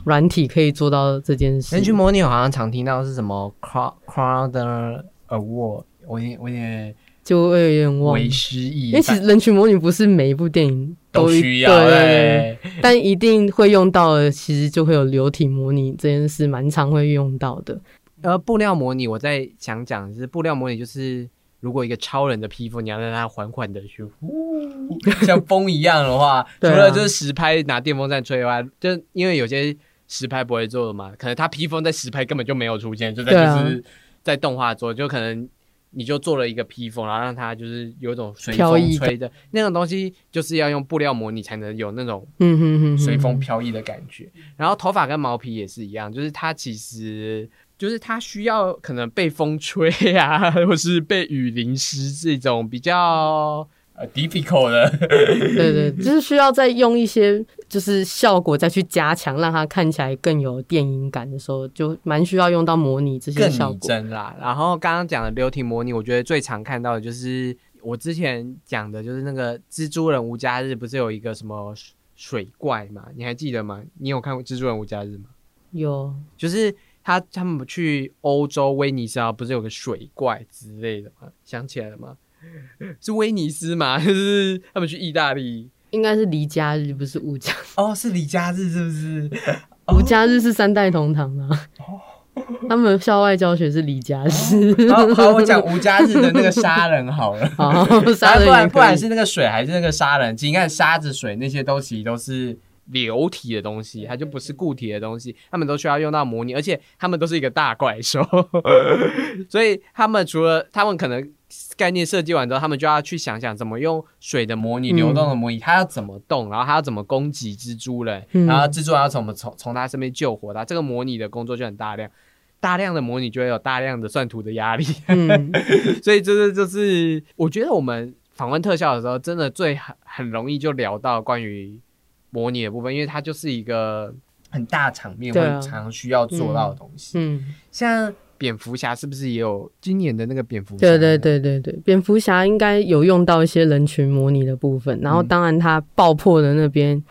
B: 软体可以做到这件事。
A: 人群模拟我好像常听到是什么 Crowd Crowder Award，我有点我有点
B: 就会有点忘了
A: 为失忆，
B: 因为其实人群模拟不是每一部电影一
A: 都需要
B: 对但一定会用到的，其实就会有流体模拟这件事，蛮常会用到的。
A: 而布料模拟，我在想讲就是布料模拟，就是如果一个超人的披风，你要让它缓缓的去呼，像风一样的话，除了就是实拍拿电风扇吹的话，就因为有些实拍不会做的嘛，可能它披风在实拍根本就没有出现，就在就是在动画做，就可能。你就做了一个披风，然后让它就是有一种随风吹的那种东西，就是要用布料模拟才能有那种
B: 嗯哼哼哼，
A: 随风飘逸的感觉。然后头发跟毛皮也是一样，就是它其实就是它需要可能被风吹啊，或是被雨淋湿这种比较呃 difficult 的。
B: 对对，就是需要再用一些就是效果再去加强，让它看起来更有电影感的时候，就蛮需要用到模拟这些效果。
A: 真啦。然后刚刚讲的流体模拟，我觉得最常看到的就是我之前讲的就是那个蜘蛛人无家日，不是有一个什么水水怪嘛？你还记得吗？你有看过蜘蛛人无家日吗？
B: 有
A: 就是他他们去欧洲威尼斯啊，不是有个水怪之类的吗？想起来了吗？是威尼斯吗？就是他们去意大利
B: 应该是离家日，不是无家。
A: 哦，是离家日是不是？
B: 无家日是三代同堂啊。他们校外教学是离家日。
A: 好，好，我讲无家日的那个杀人好了。
B: 好，杀人
A: 不然。不然是那个水还是那个杀人？其实你看沙子、水那些都其实都是流体的东西，它就不是固体的东西，他们都需要用到模拟，而且他们都是一个大怪兽，所以他们除了他们可能概念设计完之后，他们就要去想想怎么用水的模拟、
B: 嗯
A: 流动的模拟，它要怎么动，然后它要怎么攻击蜘蛛人，
B: 嗯。
A: 然后蜘蛛人要怎么从从它身边救活它，这个模拟的工作就很大量。大量的模拟就会有大量的算图的压力，
B: 嗯，
A: 所以就是就是我觉得我们访问特效的时候，真的最很很容易就聊到关于模拟的部分，因为它就是一个很大场面会常需要做到的东西。
B: 嗯，
A: 像蝙蝠侠是不是也有今年的那个蝙蝠侠？
B: 对对，对对对，蝙蝠侠应该有用到一些人群模拟的部分，然后
A: 嗯
B: 当然它爆破的那边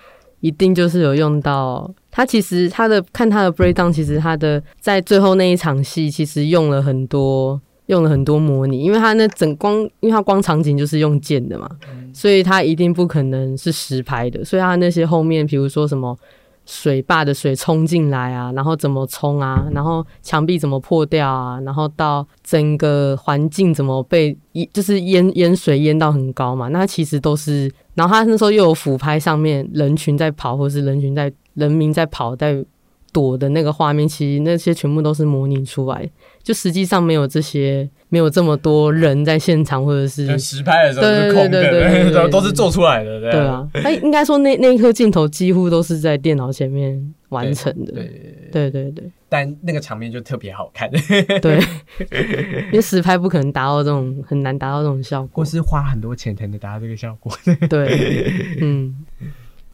B: 一定就是有用到。他其实他的看他的 breakdown，其实他的在最后那一场戏，其实用了很多用了很多模拟，因为他那整光，因为他光场景就是用剑的嘛，所以他一定不可能是实拍的，所以他那些后面，比如说什么水坝的水冲进来啊，然后怎么冲啊，然后墙壁怎么破掉啊，然后到整个环境怎么被淹，就是淹淹水淹到很高嘛，那其实都是，然后他那时候又有俯拍上面人群在跑，或是人群在人民在跑在躲的那个画面，其实那些全部都是模拟出来。的，就实际上没有这些，没有这么多人在现场，或者是
A: 实拍的时候
B: 对
A: 是空的，
B: 对对
A: 都 都是做出来的，对
B: 对啊，他应该说那那一颗镜头几乎都是在电脑前面完成的。
A: 对对对对，
B: 对对对。
A: 但那个场面就特别好看，
B: 对，因为实拍不可能达到这种很难达到这种效果。
A: 或。是花很多钱才能达到这个效果。
B: 对，嗯，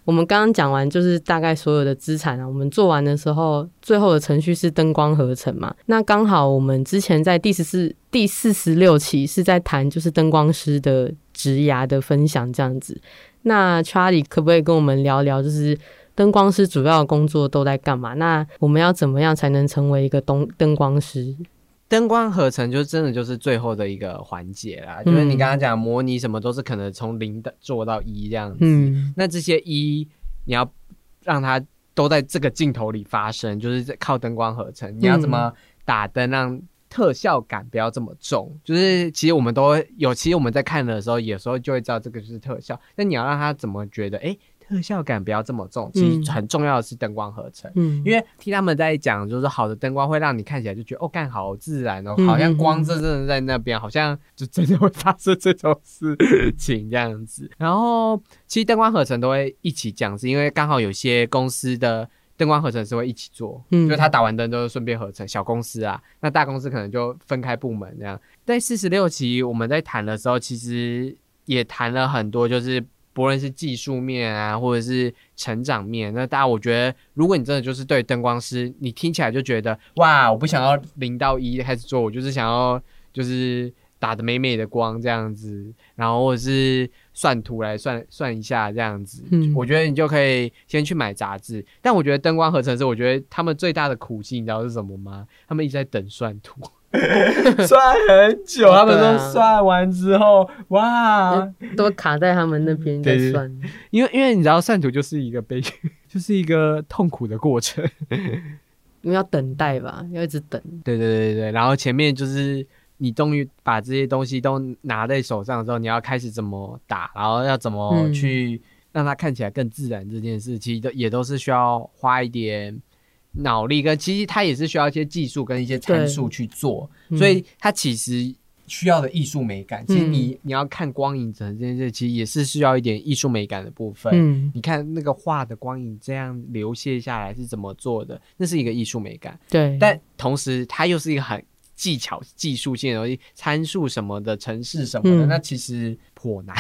B: 我们刚刚讲完就是大概所有的资产啊，我们做完的时候，最后的程序是灯光合成嘛。那刚好我们之前在第十四、第四十六期是在谈就是灯光师的职涯的分享这样子。那 Charlie 可不可以跟我们聊聊，就是灯光师主要的工作都在干嘛？那我们要怎么样才能成为一个灯灯光师？
A: 灯光合成就真的就是最后的一个环节啦，
B: 嗯
A: 就是你刚刚讲模拟什么都是可能从零的做到一这样子。
B: 嗯
A: 那这些一你要让它都在这个镜头里发生，就是靠灯光合成。你要怎么打灯让特效感不要这么重？就是其实我们都有，其实我们在看的时候，有时候就会知道这个就是特效。那你要让他怎么觉得，哎、特效感不要这么重？其
B: 嗯
A: 实很重要的是灯光合成。
B: 嗯，
A: 因为听他们在讲，就是好的灯光会让你看起来就觉得哦，干好自然哦，
B: 嗯
A: 好像光真正的在那边，好像就真的会发生这种事情这样子。然后其实灯光合成都会一起讲，是因为刚好有些公司的灯光合成是会一起做，
B: 嗯
A: 就是他打完灯都是顺便合成。小公司啊，那大公司可能就分开部门这样。在四十六期我们在谈的时候，其实也谈了很多，就是不论是技术面啊，或者是成长面，那大家我觉得，如果你真的就是对灯光师，你听起来就觉得哇，我不想要零到一开始做，我就是想要就是打的美美的光这样子，然后或者是算图来算算一下这样子，
B: 嗯
A: 我觉得你就可以先去买杂志。但我觉得灯光合成师，我觉得他们最大的苦心，你知道是什么吗？他们一直在等算图。算很久，他们
B: 对啊
A: 都算完之后，哇！
B: 都卡在他们那边在算。
A: 因为因为你知道算图就是一个悲剧，就是一个痛苦的过程。
B: 因为要等待吧，要一直等。
A: 对对对对，然后前面就是你终于把这些东西都拿在手上之后，你要开始怎么打，然后要怎么
B: 嗯
A: 去让它看起来更自然，这件事其实都也都是需要花一点脑力跟，其实它也是需要一些技术跟一些参数去做，
B: 嗯
A: 所以它其实。需要的艺术美感，其实
B: 嗯
A: 你你要看光影整这件事，其实也是需要一点艺术美感的部分。
B: 嗯，
A: 你看那个画的光影这样流泻下来是怎么做的？那是一个艺术美感，
B: 对。
A: 但同时它又是一个很技巧、技术性的东西，参数什么的、程式什么的，
B: 嗯
A: 那其实颇难。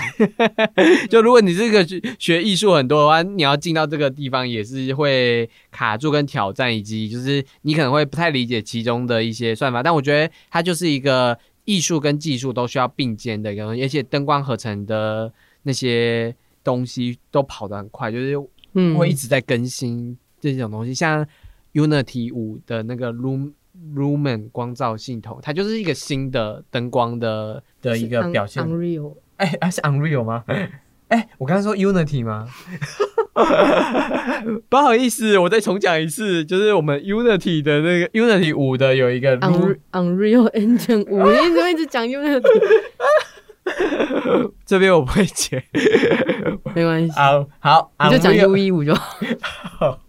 A: 就如果你这个学学艺术很多的话，你要进到这个地方也是会卡住跟挑战，以及就是你可能会不太理解其中的一些算法。但我觉得它就是一个。艺术跟技术都需要并肩的一个东西，而且灯光合成的那些东西都跑得很快，就是
B: 嗯，
A: 会一直在更新这种东西，像 Unity 五的那个 Lum Lumen 光照系统，它就是一个新的灯光的的一个表现。
B: Unreal，
A: 哎、啊是 Unreal 吗？哎、我刚刚说 Unity 吗？不好意思，我再重讲一次，就是我们 Unity 的那个 Unity 五的有一个
B: Unreal Engine 五，你怎么一直讲 Unity？
A: 这边我不会剪。
B: 没关系，
A: 好好，
B: 你就讲 U 一五就好。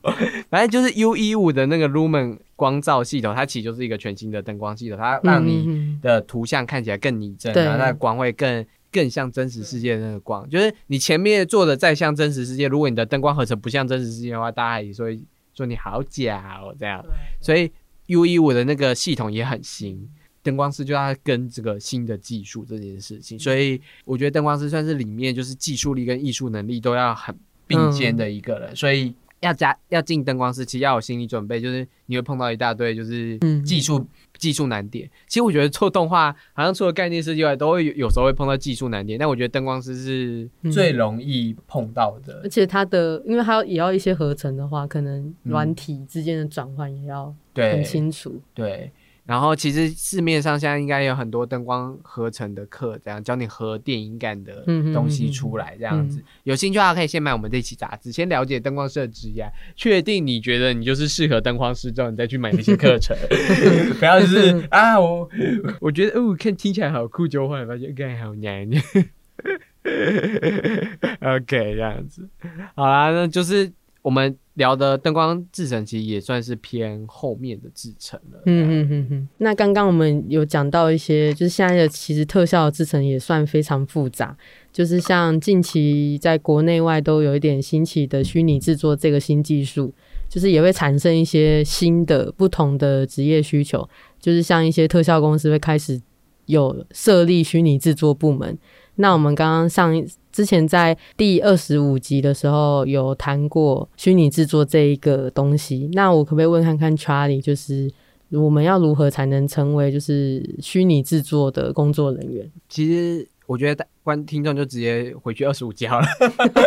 A: 反正就是 U 一五的那个 Lumen 光照系统，它其实就是一个全新的灯光系统，它让你
B: 嗯
A: 的图像看起来更拟真，
B: 对
A: 然后光会更更像真实世界的那个光。就是你前面做的再像真实世界，如果你的灯光合成不像真实世界的话，大家也说说你好假哦这样。所以 U 一五的那个系统也很新。灯光师就要跟这个新的技术这件事情，所以我觉得灯光师算是里面就是技术力跟艺术能力都要很并肩的一个人，所以要加要进灯光师，其实要有心理准备，就是你会碰到一大堆就是
B: 嗯
A: 技术、技术难点。其实我觉得做动画好像除了概念设计外，都会有有时候会碰到技术难点，但我觉得灯光师是
B: 嗯
A: 最容易碰到的。
B: 而且它的，因为它也要一些合成的话，可能
A: 嗯
B: 软体之间的转换也要很清楚。
A: 对，然后其实市面上现在应该有很多灯光合成的课，这样教你合电影感的
B: 嗯
A: 东西出来，这样子。有兴趣的话，可以先买我们这期杂志，先了解灯光师的职业，确定你觉得你就是适合灯光师之后，你再去买那些课程。不要就是啊，我我觉得哦，看听起来好酷，就后来发现，干好难。OK，这样子，好啦，那就是我们聊的灯光制成，其实也算是偏后面的制成了。嗯，
B: 嗯嗯嗯嗯。那刚刚我们有讲到一些，就是现在的其实特效的制成也算非常复杂，就是像近期在国内外都有一点兴起的虚拟制作这个新技术，就是也会产生一些新的不同的职业需求，就是像一些特效公司会开始有设立虚拟制作部门。那我们刚刚上一之前在第二十五集的时候有谈过虚拟制作这一个东西，那我可不可以问看看 Charlie，就是我们要如何才能成为就是虚拟制作的工作人员？
A: 其实我觉得观听众就直接回去二十五集好了。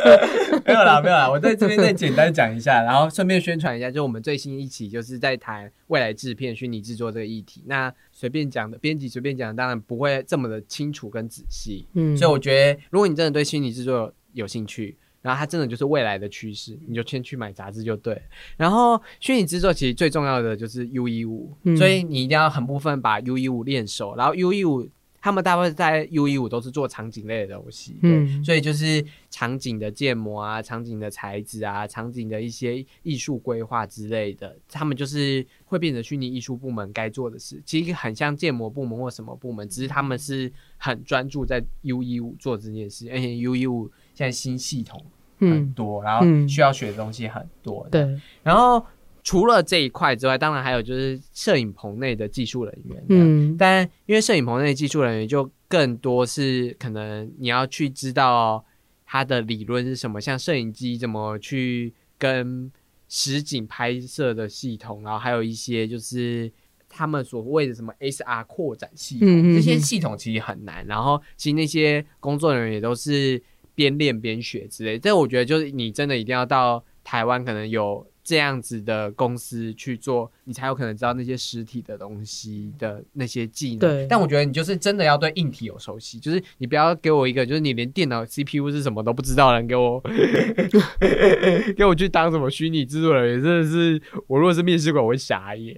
A: 没有啦，没有啦，我在这边再简单讲一下，然后顺便宣传一下，就我们最新一期就是在谈未来制片、虚拟制作这个议题。那随便讲的编辑随便讲，当然不会这么的清楚跟仔细。
B: 嗯，
A: 所以我觉得，如果你真的对虚拟制作有兴趣，然后它真的就是未来的趋势，你就先去买杂志就对。然后虚拟制作其实最重要的就是 U 一五，
B: 嗯
A: 所以你一定要很部分把 U 一五练熟。然后 U 一五他们大部分在 U 一五都是做场景类的东西，对，
B: 嗯
A: 所以就是场景的建模啊、场景的材质啊、场景的一些艺术规划之类的，他们就是会变成虚拟艺术部门该做的事。其实很像建模部门或什么部门，只是他们是很专注在 U 一五做这件事，而且 U 一五现在新系统很
B: 嗯，
A: 多，然后
B: 嗯
A: 需要学的东西很多。
B: 对，
A: 然后除了这一块之外，当然还有就是摄影棚内的技术人员，
B: 嗯
A: 但因为摄影棚内技术人员就更多是可能你要去知道它的理论是什么，像摄影机怎么去跟实景拍摄的系统，然后还有一些就是他们所谓的什么 SR 扩展系统，
B: 嗯嗯嗯
A: 这些系统其实很难。然后其实那些工作人员也都是边练边学之类的。这我觉得就是你真的一定要到台湾，可能有这样子的公司去做，你才有可能知道那些实体的东西的那些技能。
B: 对
A: 但我觉得你就是真的要对硬体有熟悉，就是你不要给我一个就是你连电脑 CPU 是什么都不知道的人给我 给我去当什么虚拟制作人员，真的是我如果是面试官，我会傻眼。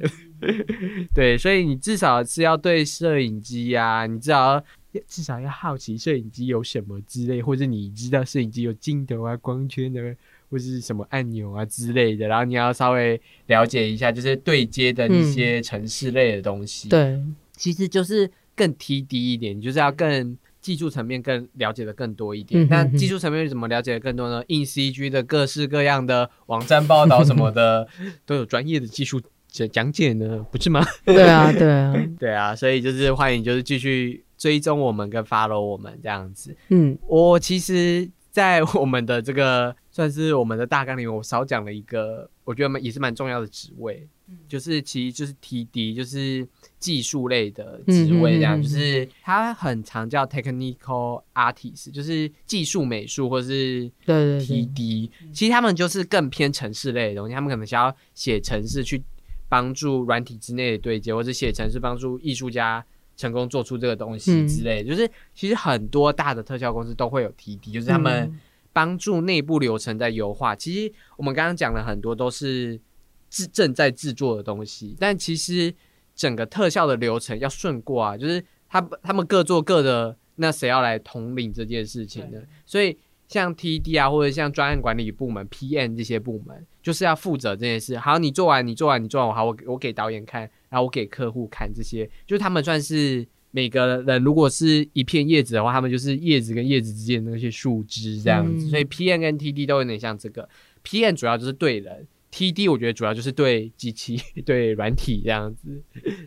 A: 对，所以你至少是要对摄影机啊，你至少要至少要好奇摄影机有什么之类，或者你知道摄影机有镜头啊、光圈的，或是什么按钮啊之类的，然后你要稍微了解一下，就是对接的一些城市类的东西。，
B: 对，
A: 其实就是更 T D 一点，你就是要更。技术层面更了解的更多一点，
B: 嗯哼哼
A: 那技术层面怎么了解的更多呢？硬 CG 的各式各样的网站报道什么的，都有专业的技术讲讲解呢，不是吗？
B: 对啊，对啊，
A: 对啊，所以就是欢迎就是继续追踪我们跟 follow 我们这样子。
B: 嗯
A: 我其实，在 我们的这个算是我们的大纲里面，我少讲了一个我觉得蛮也是蛮重要的职位，嗯就是其实就是 TD，就是技术类的职位，这样、就是它很常叫 technical artist，就是技术美术或是
B: 对对对
A: ，TD，其实他们就是更偏城市类的东西，他们可能想要写城市去帮助软体之内的对接，或者写程式帮助艺术家成功做出这个东西
B: 嗯
A: 之类的。就是其实很多大的特效公司都会有 TD，就是他们
B: 嗯
A: 帮助内部流程在优化。其实我们刚刚讲了很多都是制正在制作的东西，但其实整个特效的流程要顺过啊，就是他他们各做各的，那谁要来统领这件事情呢？所以像 TD 啊，或者像专案管理部门、PM 这些部门，就是要负责这件事。好，你做完，你做完，你做完，好，我我给导演看，然后我给客户看，这些就是他们算是。每个人如果是一片叶子的话，他们就是叶子跟叶子之间的那些树枝这样子，
B: 嗯
A: 所以 PM 跟 TD 都有点像这个。PM 主要就是对人，TD 我觉得主要就是对机器、对软体这样子。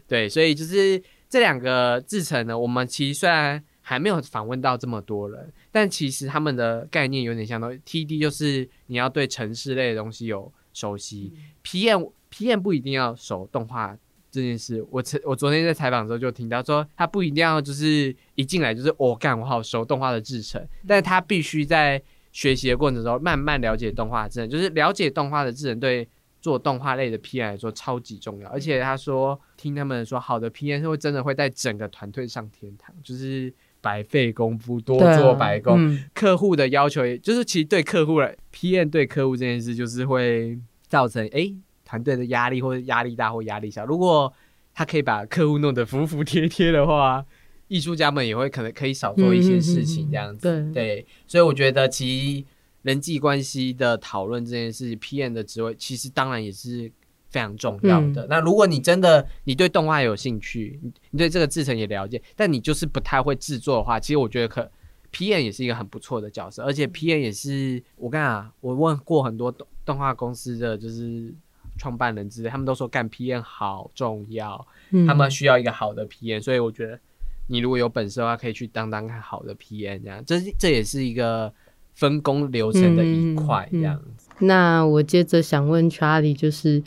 A: 对，所以就是这两个制成呢，我们其实虽然还没有访问到这么多人，但其实他们的概念有点相同。TD 就是你要对城市类的东西有熟悉，PM PM 不一定要熟动画。这件事，我曾我昨天在采访的时候就听到说，他不一定要就是一进来就是我干、我好熟动画的制成，但是他必须在学习的过程中慢慢了解动画制成，就是了解动画的制成对做动画类的 P N 来说超级重要。而且他说，听他们说，好的 P N 是会真的会在整个团队上天堂，就是白费功夫，多做白工。
B: 嗯
A: 客户的要求也，就是其实对客户来 PM 对客户这件事，就是会造成诶团队的压力，或者压力大或压力小。如果他可以把客户弄得服服帖帖的话，艺术家们也会可能可以少做一些事情，这样子。对，所以我觉得其实人际关系的讨论这件事，PM 的职位其实当然也是非常重要的。
B: 嗯
A: 那如果你真的你对动画有兴趣，你你对这个制成也了解，但你就是不太会制作的话，其实我觉得可 PM 也是一个很不错的角色，而且 PM 也是我跟你讲，我问过很多动动画公司的就是创办人之类，他们都说干 PM 好重要，
B: 嗯
A: 他们需要一个好的 PM，所以我觉得你如果有本事的话，可以去当当看好的 PM，这样，这是这也是一个分工流程的一块，这样子。
B: 那我接着想问 Charlie，就是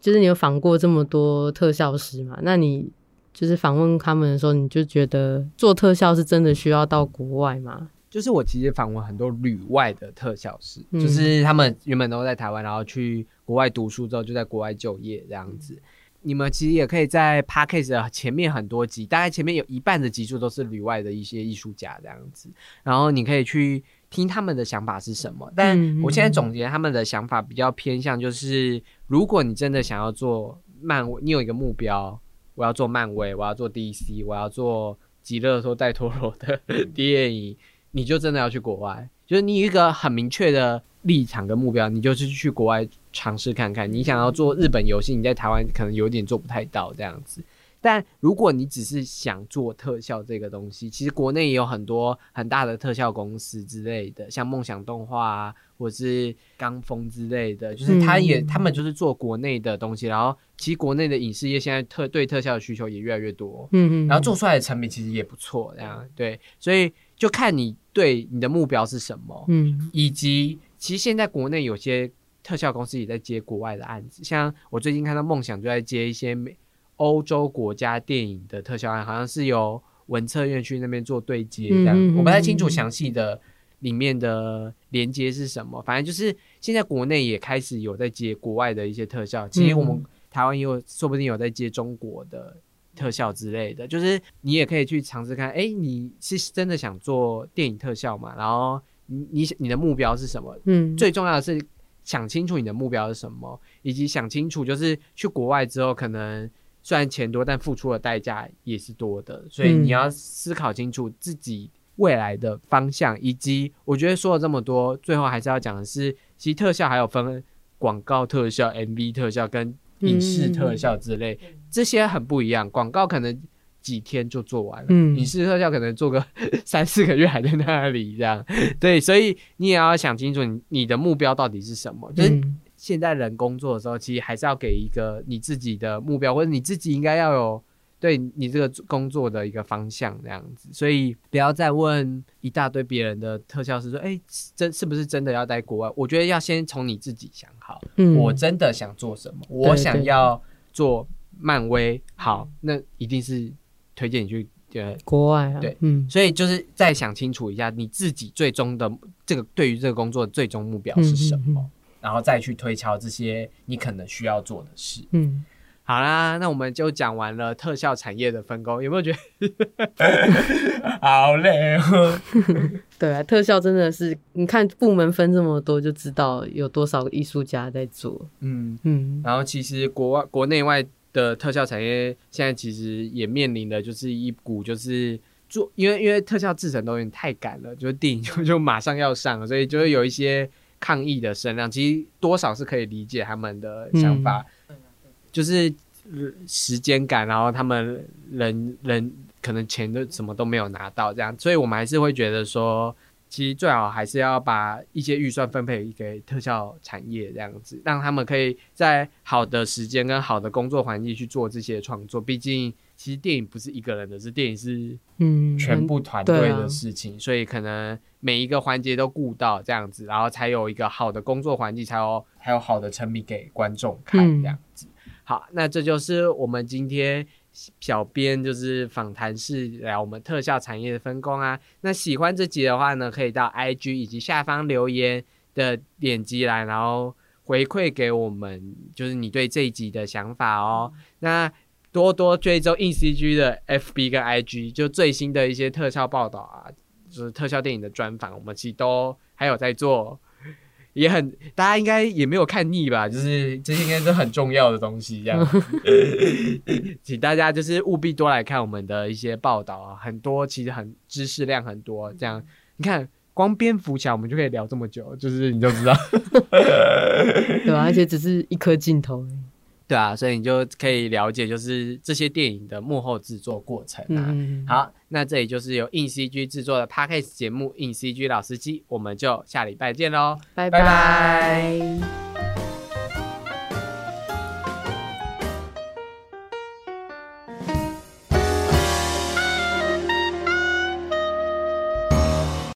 B: 就是你有访过这么多特效师嘛？那你就是访问他们的时候，你就觉得做特效是真的需要到国外吗？
A: 就是我其实访问很多旅外的特效师，
B: 嗯
A: 就是他们原本都在台湾，然后去国外读书之后就在国外就业这样子。你们其实也可以在 p a c k a g e 的前面很多集，大概前面有一半的集数都是旅外的一些艺术家这样子，然后你可以去听他们的想法是什么。但
B: 嗯
A: 我现在总结他们的想法比较偏向，就是如果你真的想要做漫威，你有一个目标，我要做漫威，我要做 DC，我要做极乐说戴托罗的 电影，你就真的要去国外，就是你有一个很明确的立场跟目标，你就是去国外尝试看看。你想要做日本游戏，你在台湾可能有点做不太到这样子。但如果你只是想做特效这个东西，其实国内也有很多很大的特效公司之类的，像梦想动画啊，或是钢风之类的，就是他也、
B: 嗯
A: 他们就是做国内的东西，然后其实国内的影视业现在特对特效的需求也越来越多。
B: 嗯嗯，
A: 然后做出来的成品其实也不错，这样对，所以就看你对你的目标是什么，
B: 嗯。
A: 以及其实现在国内有些特效公司也在接国外的案子，像我最近看到梦想就在接一些美欧洲国家电影的特效案，好像是由文策院去那边做对接，这样、
B: 嗯嗯嗯
A: 我不太清楚详细的里面的连接是什么，反正就是现在国内也开始有在接国外的一些特效，其实我们
B: 嗯。
A: 台湾也有，说不定有在接中国的特效之类的，就是你也可以去尝试看，哎，你是真的想做电影特效嘛？然后你你你的目标是什么？
B: 嗯，
A: 最重要的是想清楚你的目标是什么，以及想清楚就是去国外之后，可能虽然钱多，但付出的代价也是多的，所以
B: 嗯
A: 你要思考清楚自己未来的方向，以及我觉得说了这么多，最后还是要讲的是，其实特效还有分广告特效、MV 特效跟影视特效之类，这些很不一样。广告可能几天就做完了，
B: 嗯
A: 影视特效可能做个 三四个月还在那里这样。对，所以你也要想清楚你你的目标到底是什么。就是
B: 嗯
A: 现在人工作的时候，其实还是要给一个你自己的目标，或者你自己应该要有对你这个工作的一个方向这样子，所以不要再问一大堆别人的特效师说，哎，真是不是真的要在国外？我觉得要先从你自己想好，
B: 嗯
A: 我真的想做什么，我想要做漫威，好，那一定是推荐你去呃。
B: 国外啊，
A: 对，
B: 嗯
A: 所以就是再想清楚一下，你自己最终的这个对于这个工作的最终目标是什么，然后再去推敲这些你可能需要做的事。
B: 嗯，
A: 好啦，那我们就讲完了特效产业的分工，有没有觉得 好累哦？
B: 对啊，特效真的是，你看部门分这么多，就知道有多少个艺术家在做。
A: 嗯，
B: 嗯
A: 然后其实国外、国内外的特效产业现在其实也面临的就是一股就是做，因为因为特效制成都有点太赶了，就是电影就就马上要上了，所以就会有一些抗议的声量。其实多少是可以理解他们的想法，就是呃时间感，然后他们人人可能钱都什么都没有拿到这样，所以我们还是会觉得说。其实最好还是要把一些预算分配给特效产业这样子，让他们可以在好的时间跟好的工作环境去做这些创作。毕竟，其实电影不是一个人的是，电影是
B: 嗯，
A: 全部团队的事情，所以可能每一个环节都顾到这样子，然后才有一个好的工作环境，才有还有好的成品给观众看
B: 嗯
A: 这样子。好，那这就是我们今天小编就是访谈室聊我们特效产业的分工啊。那喜欢这集的话呢，可以到 IG 以及下方留言的点击栏，然后回馈给我们，就是你对这一集的想法哦。那多多追踪 In CG 的 FB 跟 IG，就最新的一些特效报道啊，就是特效电影的专访，我们其实都还有在做，也很 大家应该也没有看腻吧？就是这些应该是很重要的东西，这样子，请大家就是务必多来看我们的一些报道啊，很多其实很知识量很多，这样你看。光蝙蝠侠我们就可以聊这么久，就是你就知道，
B: 对啊，而且只是一颗镜头而已。
A: 对啊，所以你就可以了解，就是这些电影的幕后制作过程啊。
B: 嗯，
A: 好，那这里就是由硬 CG 制作的 Podcast 节目《硬 CG 老司机》，我们就下礼拜见喽。
B: 拜
A: 拜拜
B: 拜